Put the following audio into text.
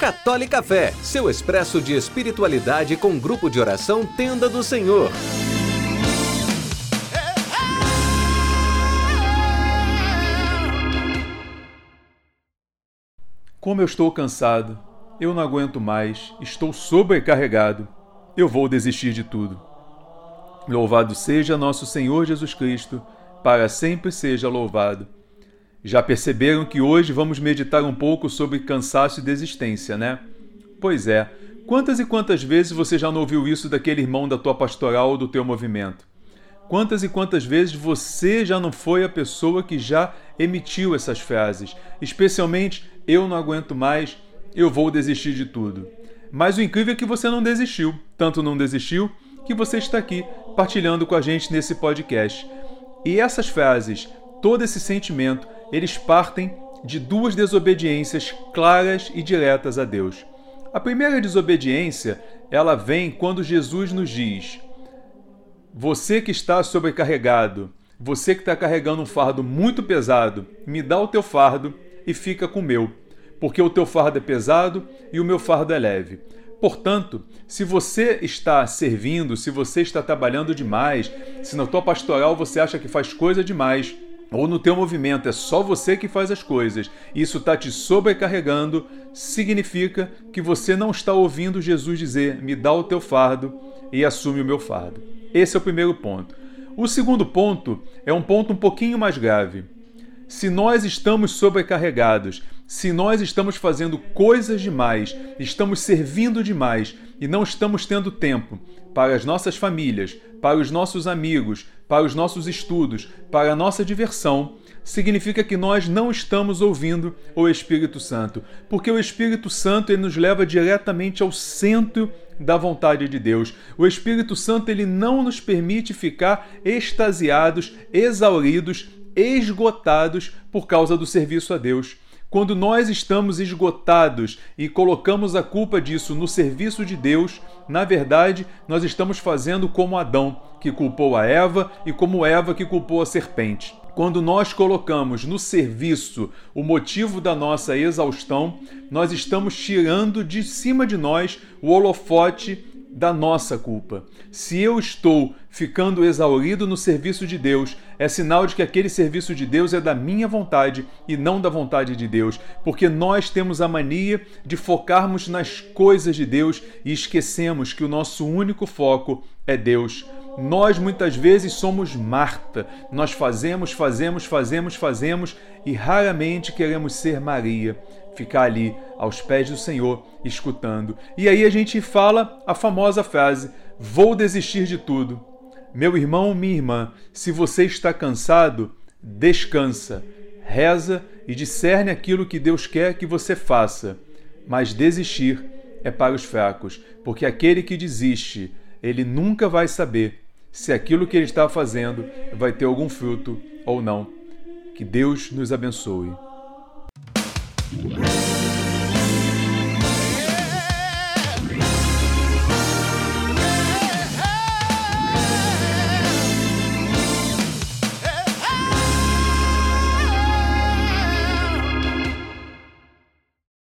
Católica Fé, seu expresso de espiritualidade com grupo de oração Tenda do Senhor. Como eu estou cansado, eu não aguento mais, estou sobrecarregado, eu vou desistir de tudo. Louvado seja nosso Senhor Jesus Cristo, para sempre seja louvado. Já perceberam que hoje vamos meditar um pouco sobre cansaço e desistência, né? Pois é. Quantas e quantas vezes você já não ouviu isso daquele irmão da tua pastoral ou do teu movimento? Quantas e quantas vezes você já não foi a pessoa que já emitiu essas frases? Especialmente, eu não aguento mais, eu vou desistir de tudo. Mas o incrível é que você não desistiu. Tanto não desistiu que você está aqui partilhando com a gente nesse podcast. E essas frases, todo esse sentimento, eles partem de duas desobediências claras e diretas a Deus. A primeira desobediência, ela vem quando Jesus nos diz: você que está sobrecarregado, você que está carregando um fardo muito pesado, me dá o teu fardo e fica com o meu, porque o teu fardo é pesado e o meu fardo é leve. Portanto, se você está servindo, se você está trabalhando demais, se na tua pastoral você acha que faz coisa demais, ou no teu movimento é só você que faz as coisas, isso está te sobrecarregando, significa que você não está ouvindo Jesus dizer: me dá o teu fardo e assume o meu fardo. Esse é o primeiro ponto. O segundo ponto é um ponto um pouquinho mais grave. Se nós estamos sobrecarregados, se nós estamos fazendo coisas demais, estamos servindo demais e não estamos tendo tempo para as nossas famílias, para os nossos amigos, para os nossos estudos, para a nossa diversão, significa que nós não estamos ouvindo o Espírito Santo, porque o Espírito Santo ele nos leva diretamente ao centro da vontade de Deus. O Espírito Santo ele não nos permite ficar extasiados, exauridos, esgotados por causa do serviço a Deus. Quando nós estamos esgotados e colocamos a culpa disso no serviço de Deus, na verdade, nós estamos fazendo como Adão, que culpou a Eva, e como Eva, que culpou a serpente. Quando nós colocamos no serviço o motivo da nossa exaustão, nós estamos tirando de cima de nós o holofote da nossa culpa. Se eu estou ficando exaurido no serviço de Deus, é sinal de que aquele serviço de Deus é da minha vontade e não da vontade de Deus, porque nós temos a mania de focarmos nas coisas de Deus e esquecemos que o nosso único foco é Deus. Nós muitas vezes somos Marta. Nós fazemos, fazemos, fazemos, fazemos e raramente queremos ser Maria, ficar ali aos pés do Senhor escutando. E aí a gente fala a famosa frase: Vou desistir de tudo. Meu irmão, minha irmã, se você está cansado, descansa, reza e discerne aquilo que Deus quer que você faça. Mas desistir é para os fracos, porque aquele que desiste, ele nunca vai saber se aquilo que ele está fazendo vai ter algum fruto ou não. Que Deus nos abençoe.